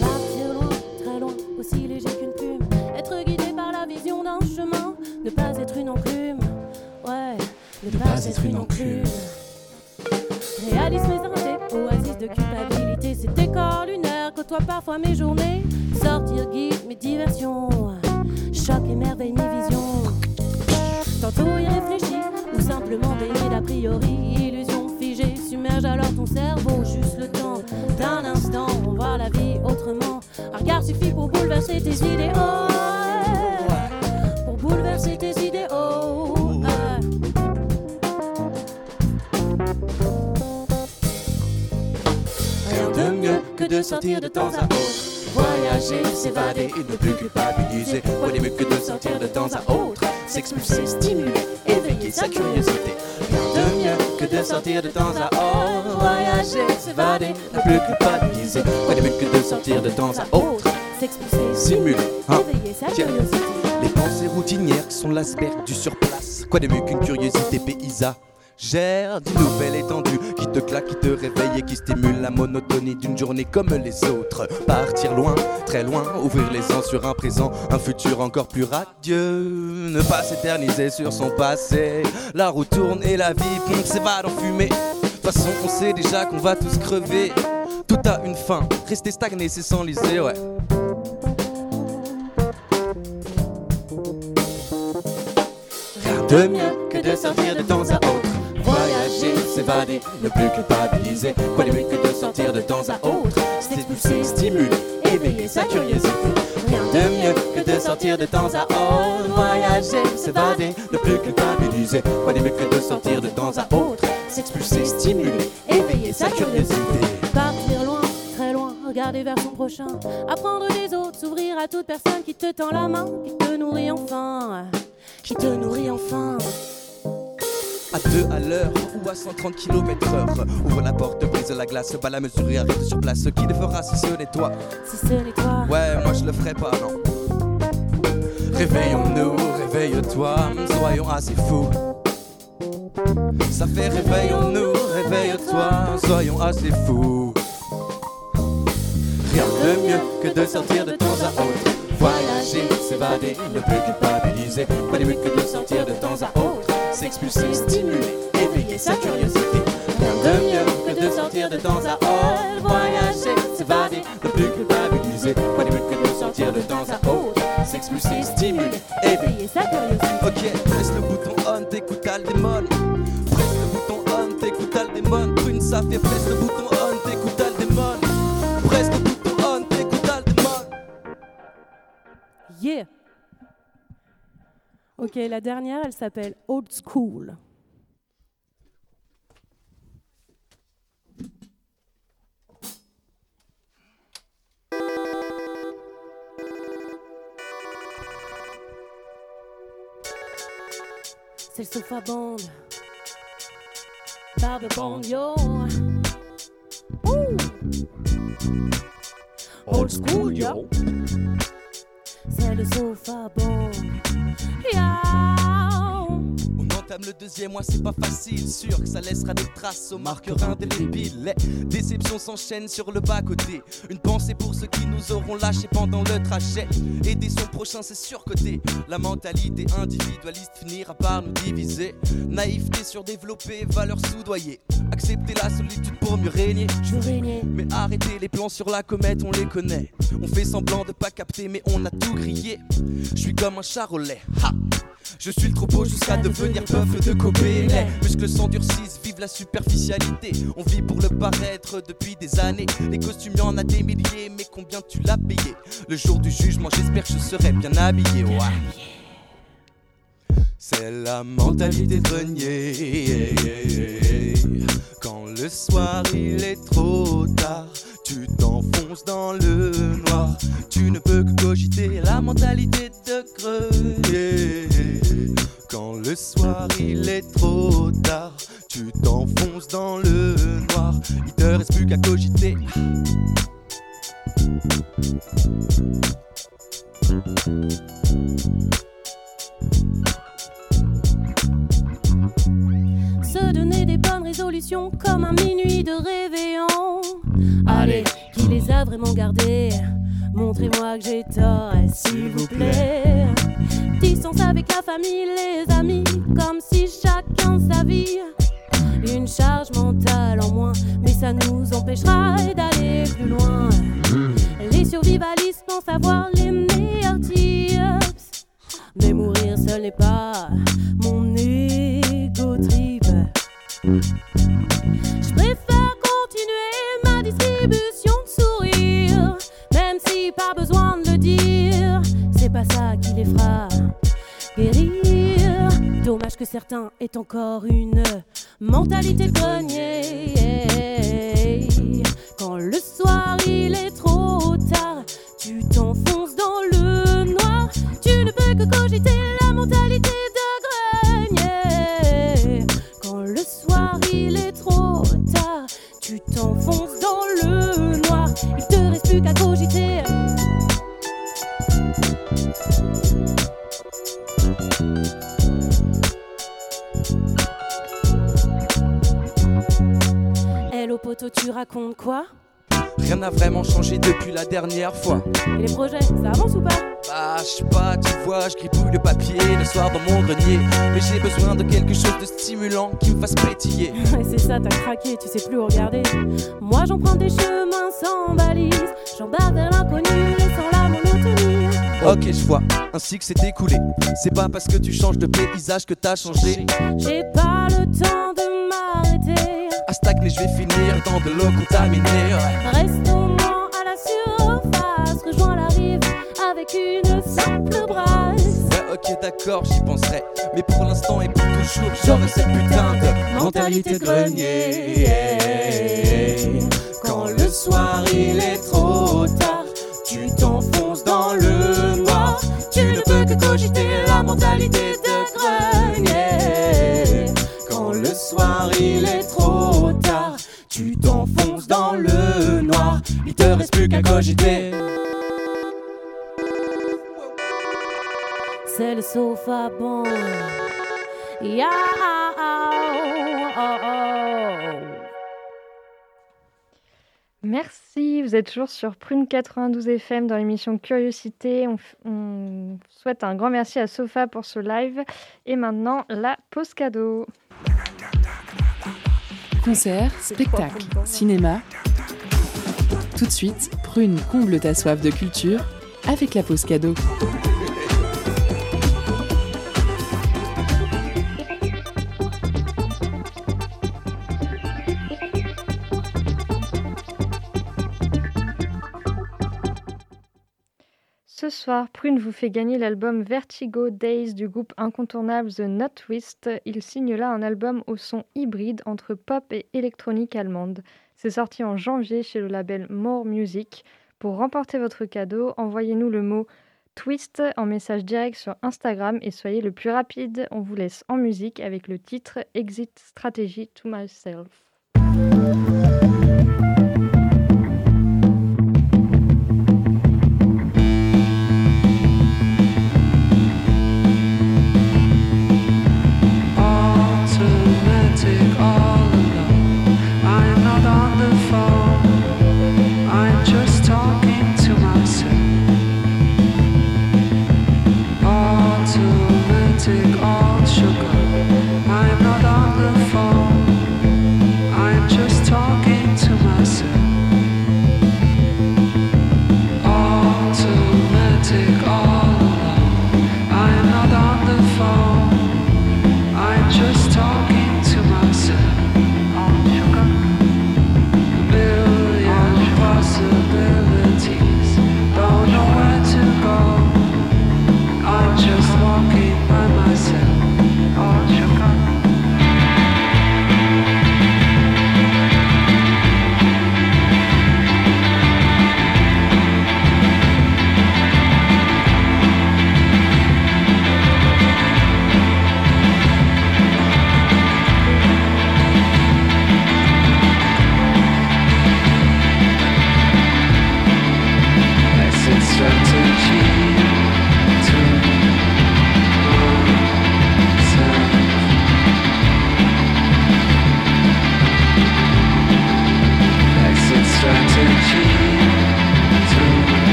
Speaker 12: Partir loin, très loin, aussi léger qu'une plume. Être guidé par la vision d'un chemin. Ne pas être une enclume. Ne, pas, être une enclume. Réalise mes indés, oasis de culpabilité. Ces décors lunaires côtoient parfois mes journées. Sortir guide mes diversions. Choc émerveille mes visions. Tantôt irréfléchi, ou simplement baigné d'a priori. Illusion figée, submerge alors ton cerveau. Juste le temps d'un instant, on voit la vie autrement. Un regard suffit pour bouleverser tes idéaux. Pour bouleverser tes idéaux.
Speaker 11: De sortir de temps à autre. Voyager, s'évader et ne plus culpabiliser. Quoi de mieux que de sortir de temps à autre. S'expulser, stimuler, éveiller sa curiosité. Rien de mieux que de sortir de temps à autre. Voyager, s'évader, ne plus culpabiliser. Quoi de mieux que de sortir de temps à autre.
Speaker 12: S'expulser,
Speaker 11: Stimuler, hein.
Speaker 12: éveiller sa curiosité.
Speaker 11: Les pensées routinières sont l'asperge du surplace. Quoi de mieux qu'une curiosité paysagère d'une nouvelle étendue qui te claque, qui te réveille et qui stimule la monotonie d'une journée comme les autres. Partir loin, très loin, ouvrir les ans sur un présent, un futur encore plus radieux. Ne pas s'éterniser sur son passé. La roue tourne et la vie pompe s'évade en fumée. De toute façon, on sait déjà qu'on va tous crever. Tout a une fin, rester stagné, c'est s'enliser, ouais. Rien de mieux que de sortir de temps à autre. Voyager, s'évader, ne plus culpabiliser. Quoi de mieux que de sortir de temps à autre? S'expulser, stimuler, éveiller sa curiosité. Rien de mieux que de sortir de temps à autre. Voyager, s'évader, ne plus culpabiliser. Quoi de mieux que de sortir de temps à autre? S'expulser, stimuler, éveiller sa curiosité.
Speaker 12: Partir loin, très loin, regarder vers son prochain. Apprendre des autres, s'ouvrir à toute personne qui te tend la main, qui te nourrit enfin. Qui te nourrit enfin.
Speaker 11: À deux à l'heure ou à 130 km heure Ouvre la porte, brise la glace, bat la mesure et arrête sur place. Qui le fera si ce n'est toi?
Speaker 12: Si ce n'est toi.
Speaker 11: Ouais, moi je le ferai pas, non. Réveillons-nous, réveille-toi, soyons assez fous. Ça fait réveillons-nous, réveille-toi, soyons assez fous. Rien de mieux que de sortir de temps à autre. Voyager, s'évader, ne plus culpabiliser. Pas de mieux que de sortir de temps à autre S'expulser, stimuler, éveiller sa curiosité Rien de mieux que de sortir de temps à autre. Voyager, s'évader, ne plus culpabiliser. Pas de mieux que de sortir de temps à autre. S'expulser, stimuler, éveiller sa curiosité Ok, presse le bouton on, t'écoutes Aldemon Presse le bouton on, t'écoutes Aldemon Prune, ça fait presse le bouton
Speaker 10: Ok, la dernière, elle s'appelle Old School.
Speaker 12: C'est le sofa band. Barbe band, yo. Old school, yo. C'est le sofa band. Yo.
Speaker 11: Entame le deuxième mois, c'est pas facile. Sûr que ça laissera des traces aux marqueurs indélébiles. Les déceptions s'enchaînent sur le bas-côté. Une pensée pour ceux qui nous auront lâchés pendant le trajet. Aider son prochain, c'est surcoté. La mentalité individualiste finira par nous diviser. Naïveté surdéveloppée, valeurs soudoyées. Accepter la solitude pour mieux régner.
Speaker 12: Je veux régner.
Speaker 11: Mais arrêtez les plans sur la comète, on les connaît. On fait semblant de pas capter, mais on a tout grillé. Je suis comme un charolais. Ha je suis le troupeau jusqu'à devenir bœuf de. Les muscles s'endurcissent, vive la superficialité. On vit pour le paraître depuis des années. Les costumes, y en a des milliers, mais combien tu l'as payé? Le jour du jugement, j'espère que je serai bien habillé. C'est la mentalité de grenier. Quand le soir il est trop tard, tu t'enfonces dans le noir. Tu ne peux que cogiter la mentalité de creux. Quand le soir il est trop tard, tu t'enfonces dans le noir. Il te reste plus qu'à cogiter.
Speaker 12: Se donner des bonnes résolutions comme un minuit de réveillon. Allez, qui les a vraiment gardées? Montrez-moi que j'ai tort, s'il vous plaît. Distance avec la famille, les amis, comme si chacun sa vie. Une charge mentale en moins, mais ça nous empêchera d'aller plus loin. Les survivalistes pensent avoir les meilleurs tips. Mais mourir seul n'est pas ça qui les fera guérir. Dommage que certains aient encore une mentalité de grenier. Quand le soir il est trop tard, tu t'enfonces dans le noir. Tu ne peux que cogiter la mentalité de grenier. Quand le soir il est trop tard, tu t'enfonces dans le noir. Il te reste plus qu'à cogiter. Poteau, tu racontes quoi
Speaker 11: Rien n'a vraiment changé depuis la dernière fois.
Speaker 12: Et les projets, ça avance ou pas
Speaker 11: Bah, je sais pas, tu vois, je gribouille le papier le soir dans mon grenier. Mais j'ai besoin de quelque chose de stimulant qui me fasse pétiller.
Speaker 12: C'est ça, t'as craqué, tu sais plus où regarder. Moi j'en prends des chemins sans balise, j'embarque vers l'inconnu, laissant la monotonie.
Speaker 11: Ok, je vois, un cycle s'est écoulé. C'est pas parce que tu changes de paysage que t'as changé.
Speaker 12: J'ai pas le temps de m'arrêter.
Speaker 11: À stagner, je vais finir dans de l'eau contaminée.
Speaker 12: Reste au moins à la surface, rejoins la rive avec une simple brasse.
Speaker 11: Ouais, ok, d'accord, j'y penserai. Mais pour l'instant et pour toujours, j'aurai cette putain de mentalité de grenier. Quand le soir il est trop tard, tu t'enfonces dans le noir. Tu ne peux que cogiter la mentalité de grenier. Quand le soir il est Il te reste plus qu'à cogiter.
Speaker 12: C'est le sofa bon. Yeah, oh, oh.
Speaker 2: Merci, vous êtes toujours sur Prune 92 FM dans l'émission Curiosité. On, on souhaite un grand merci à Sofa pour ce live. Et maintenant, la pause cadeau.
Speaker 1: Concert, spectacle, cinéma. Tout de suite, Prune comble ta soif de culture avec la pause cadeau.
Speaker 2: Ce soir, Prune vous fait gagner l'album Vertigo Days du groupe incontournable The Not Twist. Il signe là un album au son hybride entre pop et électronique allemande. C'est sorti en janvier chez le label More Music. Pour remporter votre cadeau, envoyez-nous le mot Twist en message direct sur Instagram et soyez le plus rapide. On vous laisse en musique avec le titre Exit Strategy to Myself.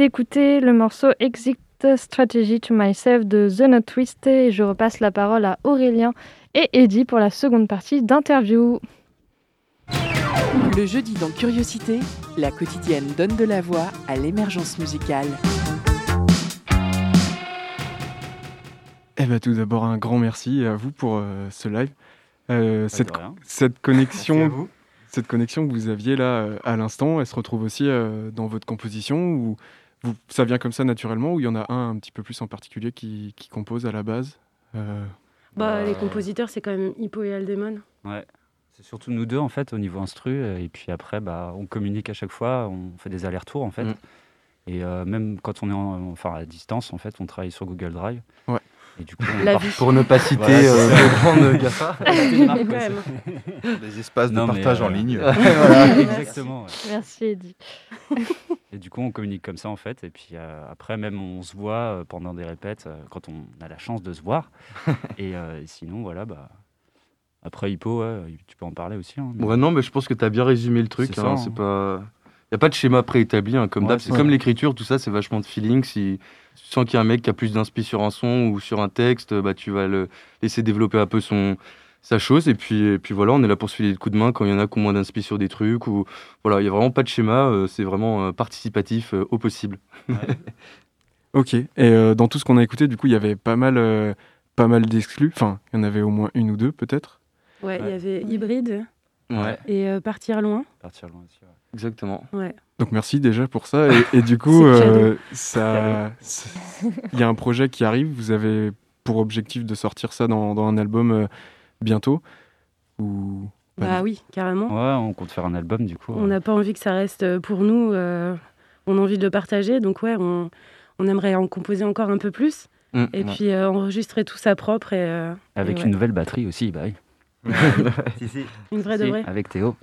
Speaker 2: D'écouter le morceau Exit Strategy to Myself de The Not Twist et je repasse la parole à Aurélien et Eddie pour la seconde partie d'interview.
Speaker 1: Le jeudi dans Curiosité, la quotidienne donne de la voix à l'émergence musicale.
Speaker 6: Eh ben, tout d'abord, un grand merci à vous pour euh, ce live. Euh, cette, connexion, cette connexion que vous aviez là euh, à l'instant, elle se retrouve aussi euh, dans votre composition ou vous, ça vient comme ça naturellement ou il y en a un un petit peu plus en particulier qui, qui compose à la base Euh,
Speaker 3: Bah, Les compositeurs, c'est quand même Hippo et Aldemon.
Speaker 5: Ouais. C'est surtout nous deux en fait au niveau instru euh, et puis après bah on communique à chaque fois, on fait des allers-retours en fait.
Speaker 7: Mm.
Speaker 5: Et euh, même quand on est en- enfin à distance en fait, on travaille sur Google Drive.
Speaker 6: Ouais.
Speaker 5: Et du coup,
Speaker 3: La
Speaker 5: part-.
Speaker 7: Pour ne pas citer
Speaker 5: Voilà,
Speaker 7: euh, de grandes GAFA.
Speaker 5: Ouais,
Speaker 4: Des espaces de
Speaker 5: Non,
Speaker 4: partage en
Speaker 5: euh,
Speaker 4: ligne.
Speaker 5: voilà, exactement. ouais.
Speaker 2: Merci Eddie.
Speaker 5: Et du coup, on communique comme ça en fait. Et puis euh, après, même on se voit euh, pendant des répètes euh, quand on a la chance de se voir. et, euh, sinon, voilà, bah. Après Hippo, ouais, tu peux en parler aussi. hein.
Speaker 7: Ouais, non, mais je pense que tu as bien résumé le truc.
Speaker 5: C'est
Speaker 7: hein,
Speaker 5: ça, hein.
Speaker 7: C'est pas. Il n'y a pas de schéma préétabli, hein, comme
Speaker 5: Ouais,
Speaker 7: d'hab.
Speaker 5: c'est
Speaker 7: comme l'écriture, tout ça, c'est vachement de feeling. Si tu sens qu'il y a un mec qui a plus d'inspi sur un son ou sur un texte, bah, tu vas le laisser développer un peu son, sa chose. Et puis, et puis voilà, on est là pour se filer le coup de main quand il y en a qui ont moins d'inspi sur des trucs. Ou... Voilà, il n'y a vraiment pas de schéma, euh, c'est vraiment euh, participatif euh, au possible.
Speaker 6: Ok. Et euh, dans tout ce qu'on a écouté, du coup, il y avait pas mal, euh, pas mal d'exclus. Enfin, il y en avait au moins une ou deux peut-être.
Speaker 3: Ouais, il y avait Hybride
Speaker 7: Ouais,
Speaker 3: et euh, Partir loin.
Speaker 5: Partir loin aussi. ouais.
Speaker 7: Exactement.
Speaker 3: Ouais.
Speaker 6: Donc merci déjà pour ça. Et, et du coup, euh, ça, il y a un projet qui arrive. Vous avez pour objectif de sortir ça dans, dans un album euh, bientôt ou
Speaker 3: Bah
Speaker 6: du-
Speaker 3: oui, carrément.
Speaker 5: Ouais, on compte faire un album du coup.
Speaker 3: On n'a pas envie que ça reste euh, pour nous. euh, on a envie de le partager. Donc, ouais, on, on aimerait en composer encore un peu plus.
Speaker 7: Mm,
Speaker 3: Et
Speaker 7: ouais.
Speaker 3: puis euh, enregistrer tout ça propre et, euh,
Speaker 5: Avec
Speaker 3: et
Speaker 5: une
Speaker 3: ouais.
Speaker 5: nouvelle batterie aussi, bah oui. Si, si.
Speaker 3: une vraie de
Speaker 5: Si,
Speaker 3: vraie.
Speaker 5: Avec Théo.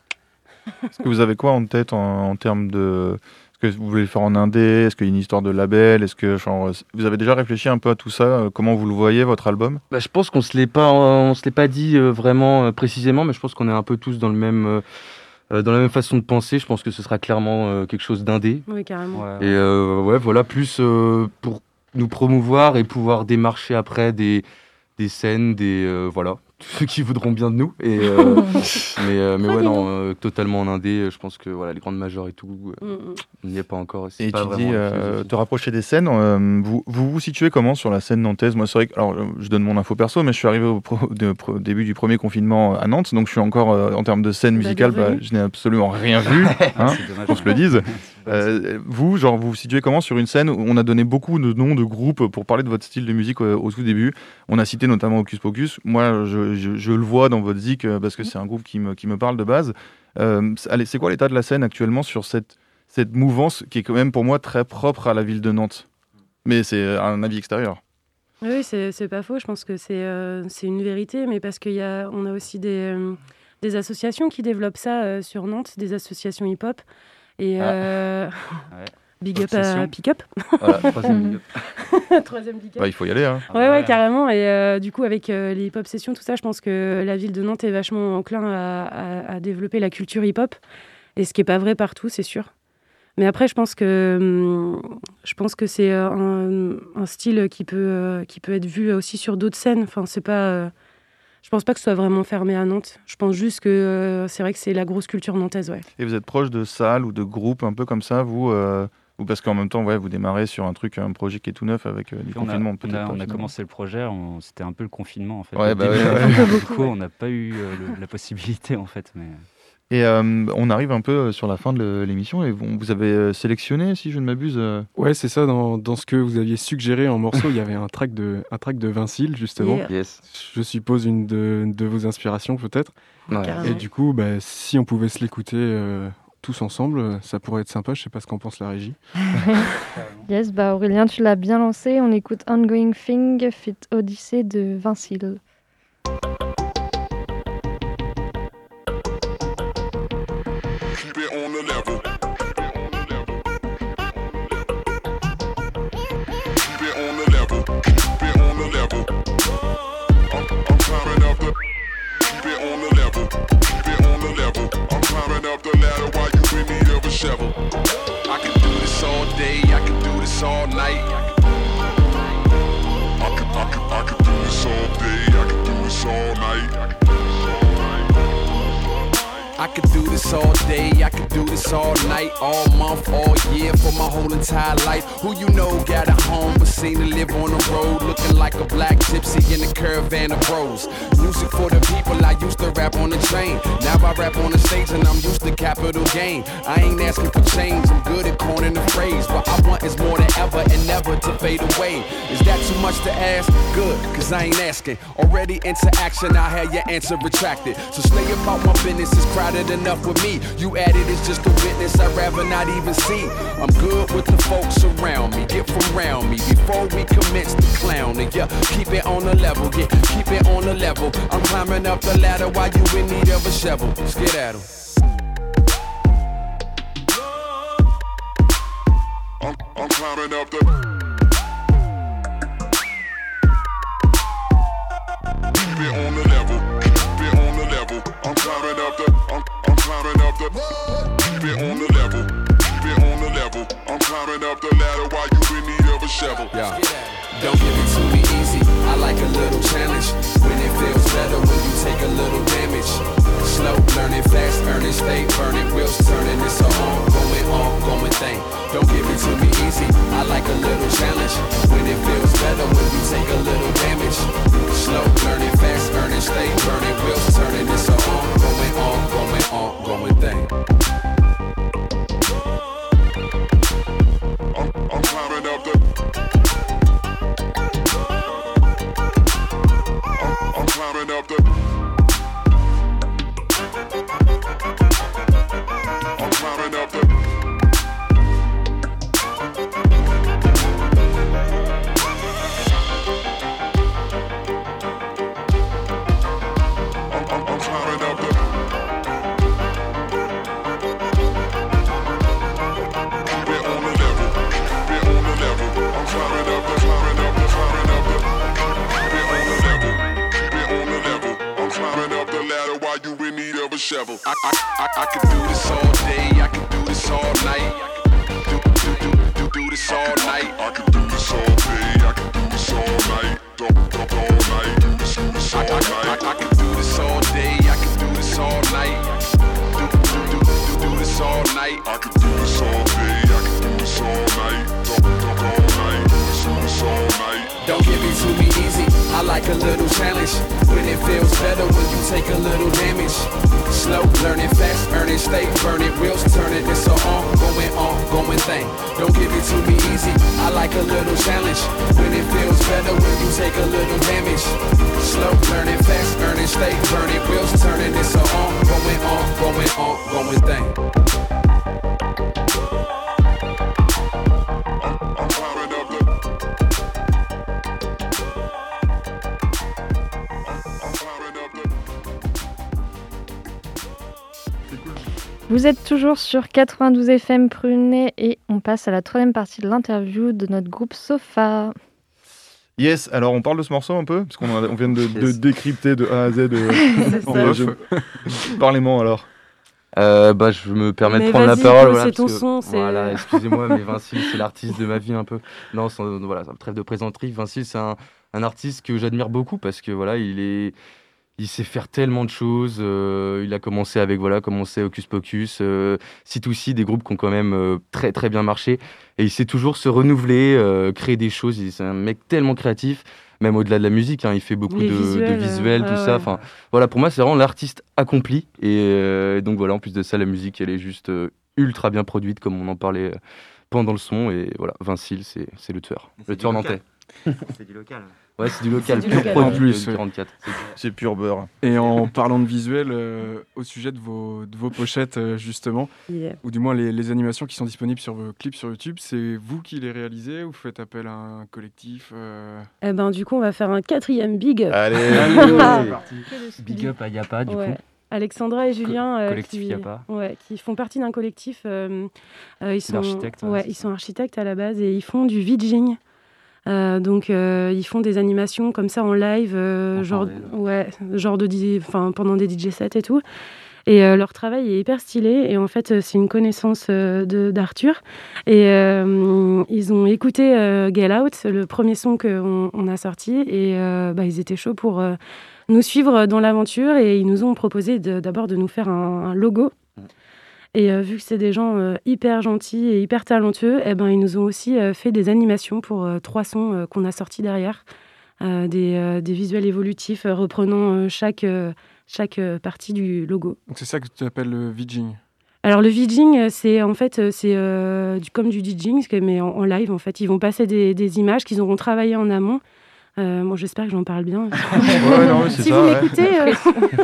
Speaker 4: Est-ce que vous avez quoi en tête en, en termes de. Est-ce que vous voulez le faire en indé? Est-ce qu'il y a une histoire de label? Est-ce que genre, vous avez déjà réfléchi un peu à tout ça? Euh, Comment vous le voyez votre album?
Speaker 7: Bah, je pense qu'on se l'est pas, on se l'est pas dit euh, vraiment euh, précisément, mais je pense qu'on est un peu tous dans le même, euh, euh, dans la même façon de penser. Je pense que ce sera clairement euh, quelque chose d'indé.
Speaker 3: Oui, carrément.
Speaker 5: Ouais,
Speaker 7: Et euh, ouais, voilà, plus euh, pour nous promouvoir et pouvoir démarcher après des, des scènes, des euh, voilà, ceux qui voudront bien de nous. Et euh, mais euh, mais ouais, non, euh, totalement en indé. Je pense que voilà, les grandes majors et tout, euh,
Speaker 3: Mm, mm.
Speaker 7: on n'y est pas encore. c'est
Speaker 4: Et
Speaker 7: pas
Speaker 4: tu
Speaker 7: vraiment
Speaker 4: dis euh, te rapprocher des scènes. euh, vous, vous vous situez comment sur la scène nantaise? Moi, c'est vrai que alors, je donne mon info perso, mais je suis arrivé au, pro- de- pro- début du premier confinement à Nantes, donc je suis encore euh, en termes de scène musicale, bah, je n'ai absolument rien vu. hein,
Speaker 5: c'est dommage.
Speaker 4: qu'on se le dise. Euh, vous, genre, vous vous situez comment sur une scène où on a donné beaucoup de noms de groupes pour parler de votre style de musique euh, au tout début On a cité notamment Hocus Pocus. Moi, je, je- je le vois dans votre zik euh, parce que c'est un groupe qui me, qui me parle de base. Euh, c'est- allez, c'est quoi l'état de la scène actuellement sur cette, cette mouvance qui est quand même pour moi très propre à la ville de Nantes? Mais c'est un avis extérieur.
Speaker 3: Oui, c'est c'est pas faux. Je pense que c'est c'est une vérité, mais parce qu'on a, on a aussi des, des associations qui développent ça euh, sur Nantes, des associations hip-hop. Et
Speaker 7: Ah.
Speaker 3: euh,
Speaker 5: Ouais.
Speaker 3: big up à
Speaker 5: Obsession.
Speaker 3: Pick Up.
Speaker 7: Voilà, troisième big up.
Speaker 3: Troisième big up.
Speaker 4: Bah, il faut y aller. Hein.
Speaker 3: Ouais, ouais, carrément. Et euh, du coup, avec euh, les hip-hop sessions, tout ça, je pense que la ville de Nantes est vachement enclin à, à- à développer la culture hip-hop. Et ce qui n'est pas vrai partout, c'est sûr. Mais après, je pense que, hum, je pense que c'est euh, un, un style qui peut, euh, qui peut être vu aussi sur d'autres scènes. Enfin, c'est pas. Je pense pas que ce soit vraiment fermé à Nantes. Je pense juste que euh, c'est vrai que c'est la grosse culture nantaise, ouais.
Speaker 4: Et vous êtes proche de salles ou de groupes un peu comme ça, vous euh, ou parce qu'en même temps, ouais, vous démarrez sur un truc, un projet qui est tout neuf avec euh, du
Speaker 5: on a,
Speaker 4: confinement.
Speaker 5: on a- on a commencé le projet, on- c'était un peu le confinement en fait.
Speaker 4: Ouais, bah
Speaker 5: début.
Speaker 4: ouais,
Speaker 5: Du coup, on n'a pas eu euh, le- la possibilité en fait. Mais...
Speaker 4: Et euh, on arrive un peu euh, sur la fin de l'émission et vous, vous avez euh, sélectionné, si je ne m'abuse. euh,
Speaker 6: Ouais, c'est ça. Dans, dans ce que vous aviez suggéré en morceau, il y avait un track de, un track de Vincile, justement.
Speaker 3: Yeah.
Speaker 7: Yes.
Speaker 6: Je suppose une de, de vos inspirations, peut-être.
Speaker 7: Ouais.
Speaker 6: Et du coup, bah, si on pouvait se l'écouter euh, tous ensemble, ça pourrait être sympa. Je sais pas ce qu'en pense la régie.
Speaker 2: Yes, bah Aurélien, tu l'as bien lancé. On écoute Ongoing Thing, Fit Odyssey de Vincile.
Speaker 13: On the level. Keep it on the level. Keep it on the level. I'm, I'm climbing up the. Keep it on the level. Keep it on the level. I'm climbing up the ladder while you in need of a shovel. I can do this all day. I can do this all night. I can, I can, I can do this all day. I can do this all night.
Speaker 14: I could do this all day, I could do this all night, all month, all year, for my whole entire life. Who you know got a home, but seen to live on the road, looking like a black gypsy in a caravan of bros. Music for the people, I used to rap on the train. Now I rap on the stage and I'm used to capital gain. I ain't asking for change, I'm good at coining the phrase. What I want is more than ever and never to fade away. Is that too much to ask? Good, cause I ain't asking. Already into action, I had your answer retracted. So stay about my business, it's enough with me. You added is just a witness, I'd rather not even see. I'm good with the folks around me, get from around me before we commence the clowning. Yeah, keep it on the level, yeah, keep it on the level. I'm climbing up the ladder while you in need of a shovel. Skedaddle.
Speaker 13: I'm, I'm climbing up the. Keep it on the level. Keep it on the level. I'm climbing up the. I'm, I'm climbing up the. Keep it on the level. Keep it on the level. I'm climbing up the ladder while you in need of a shovel.
Speaker 14: Yeah. Don't give it to me easy. I like a little challenge. When it feels better when you take a little damage. Slow learning, fast earning, stay burning, wheels turning. It's a ongoing, ongoing thing. Don't give it to me easy. I like a little challenge. When it feels better when you take a little damage. Slow learning, fast earning, stay burning, wheels turning. It's a ongoing, ongoing, ongoing thing.
Speaker 13: Shovel.
Speaker 14: I, I, I, I could do this all day, I could do this all night. Do, do, do, do, do this all night.
Speaker 13: I can do this all day. I can do this all night. Don't, don't, all night. Do this, do this
Speaker 14: I,
Speaker 13: all
Speaker 14: I,
Speaker 13: night.
Speaker 14: I, I could do this all day, I could do this all night. Do, do, do, do, do this all night.
Speaker 13: I can
Speaker 14: like a little challenge. When it feels better when you take a little damage. Slow learning, fast earning, stay burning, wheels turning. It's a ongoing, ongoing thing. Don't give it to me easy. I like a little challenge. When it feels better when you take a little damage. Slow learning, fast earning, stay burning, wheels turning. It's a ongoing, ongoing, ongoing thing.
Speaker 2: Vous êtes toujours sur 92 FM Prunet et on passe à la troisième partie de l'interview de notre groupe Sofa.
Speaker 4: Yes, alors on parle de ce morceau un peu, parce qu'on a- on vient de, décrypter de A à Z. euh,
Speaker 7: ça.
Speaker 4: Parlez-moi alors.
Speaker 7: Euh, bah, je me permets
Speaker 3: Mais
Speaker 7: de prendre la parole. Voilà,
Speaker 3: c'est ton
Speaker 7: que-
Speaker 3: son,
Speaker 7: Voilà, excusez-moi, mais Vincile, c'est l'artiste de ma vie un peu. Non, sans, voilà, sans trêve de présenterie. Vincile, c'est un, un artiste que j'admire beaucoup parce que voilà, il est, il sait faire tellement de choses. euh, il a commencé avec voilà, commencé Hocus Pocus, euh, C2C, des groupes qui ont quand même euh, très très bien marché. Et il sait toujours se renouveler, euh, créer des choses. C'est un mec tellement créatif. Même au-delà de la musique, hein, il fait beaucoup de de
Speaker 3: visuels,
Speaker 7: tout
Speaker 3: ouais,
Speaker 7: ça. Enfin, voilà, pour moi, c'est vraiment l'artiste accompli. Et euh, donc voilà, en plus de ça, la musique, elle est juste euh, ultra bien produite, comme on en parlait pendant le son. Et voilà, Vincile, c'est le tueur. Le tueur nantais.
Speaker 8: C'est du local.
Speaker 7: Ouais, c'est du local, pur
Speaker 6: local.
Speaker 7: produit
Speaker 6: En plus,
Speaker 7: de
Speaker 6: ouais.
Speaker 7: 44.
Speaker 4: C'est pur beurre.
Speaker 6: Et en parlant de visuel, euh, au sujet de vos, de vos pochettes, euh, justement,
Speaker 3: Yeah.
Speaker 6: ou du moins les, les animations qui sont disponibles sur vos clips sur YouTube, c'est vous qui les réalisez ou vous faites appel à un collectif euh
Speaker 3: Eh ben, du coup, on va faire un quatrième big.
Speaker 4: Allez,
Speaker 3: Ah.
Speaker 5: Big up à Yapa, du
Speaker 3: Ouais.
Speaker 5: coup.
Speaker 3: Alexandra et Julien, euh,
Speaker 5: collectif
Speaker 3: qui,
Speaker 5: Yapa.
Speaker 3: ouais, qui font partie d'un collectif. euh, euh, ils sont
Speaker 5: D'architectes, ouais,
Speaker 3: ouais, ils sont architectes à la base et ils font du vidging. Euh, donc euh, ils font des animations comme ça en live, euh, genre ouais, genre de enfin pendant des DJ sets et tout. Et leur travail est hyper stylé. Et en fait, c'est une connaissance d'Arthur. Et ils ont écouté Get Out, le premier son qu'on on a sorti. Et bah, ils étaient chauds pour nous suivre dans l'aventure. Et ils nous ont proposé de- d'abord de nous faire un, un logo. Et euh, vu que c'est des gens euh, hyper gentils et hyper talentueux, eh ben, ils nous ont aussi euh, fait des animations pour trois sons qu'on a sortis derrière. Des, des visuels évolutifs reprenant chaque, chaque partie du logo.
Speaker 6: Donc c'est ça que tu appelles le vidging.
Speaker 3: Alors le euh, c'est en fait c'est du, comme du DJing, mais en, en live en fait. Ils vont passer des, des images qu'ils auront travaillées en amont. Euh, moi j'espère que j'en parle bien.
Speaker 4: Ouais, non,
Speaker 3: si
Speaker 4: ça,
Speaker 3: vous
Speaker 4: ouais.
Speaker 3: m'écoutez. euh,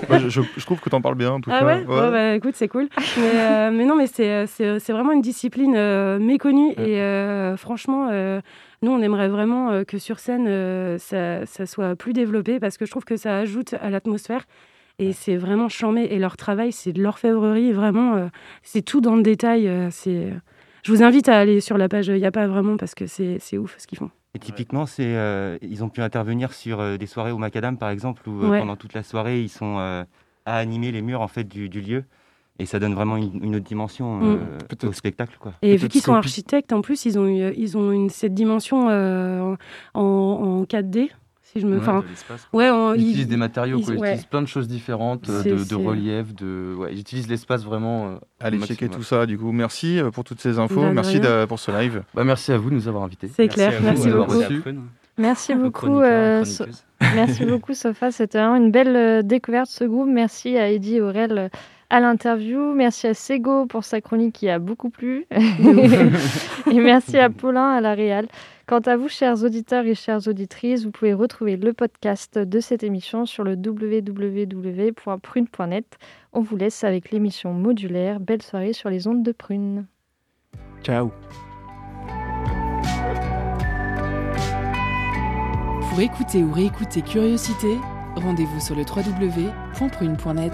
Speaker 4: Ouais, je, trouve que t'en parles bien en tout
Speaker 3: ah
Speaker 4: cas.
Speaker 3: ouais, Ouais, bah, écoute, c'est cool. Mais, euh, mais non, mais c'est, euh, c'est, c'est vraiment une discipline euh, méconnue. Et euh, franchement, euh, nous, on aimerait vraiment euh, que sur scène, euh, ça, ça soit plus développé parce que je trouve que ça ajoute à l'atmosphère. Et c'est vraiment charmé. Et leur travail, c'est de l'orfèvrerie. Vraiment, euh, c'est tout dans le détail. euh, c'est... Je vous invite à aller sur la page Il n'y a pas vraiment parce que c'est, c'est ouf ce qu'ils font.
Speaker 8: Et typiquement, c'est, euh, ils ont pu intervenir sur euh, des soirées au Macadam, par exemple, où euh,
Speaker 3: Ouais.
Speaker 8: pendant toute la soirée, ils sont euh, à animer les murs en fait du, du lieu. Et ça donne vraiment une, une autre dimension
Speaker 3: Mm.
Speaker 8: au spectacle. Quoi.
Speaker 3: Et vu qu'ils sont architectes, en plus, ils ont, eu- ils ont une, cette dimension euh, en, en 4D. Si je me...
Speaker 7: Ouais,
Speaker 3: enfin,
Speaker 7: de l'espace.
Speaker 3: ouais, en-
Speaker 7: Ils
Speaker 3: ils-
Speaker 7: utilisent des matériaux,
Speaker 3: ils-
Speaker 7: quoi. Ils
Speaker 3: ouais.
Speaker 7: utilisent plein de choses différentes, euh, de, relief, de... Ouais, ils utilisent l'espace vraiment. euh,
Speaker 4: Allez checker tout ça du coup. Merci euh, pour toutes ces infos.
Speaker 3: De
Speaker 4: Merci pour ce live.
Speaker 7: Bah, merci à vous de nous avoir invités.
Speaker 3: C'est clair,
Speaker 7: à vous
Speaker 3: merci beaucoup.
Speaker 2: Merci beaucoup,
Speaker 7: et
Speaker 2: euh, So- merci beaucoup Sofa. C'était vraiment une belle euh, découverte ce groupe. Merci à Eddie Aurel euh, à l'interview. Merci à Sego pour sa chronique qui a beaucoup plu. et merci à Paulin à la Réal. Quant à vous, chers auditeurs et chères auditrices, vous pouvez retrouver le podcast de cette émission sur le www.prune.net. On vous laisse avec l'émission modulaire. Belle soirée sur les ondes de Prune.
Speaker 6: Ciao.
Speaker 1: Pour écouter ou réécouter Curiosité, rendez-vous sur le www.prune.net.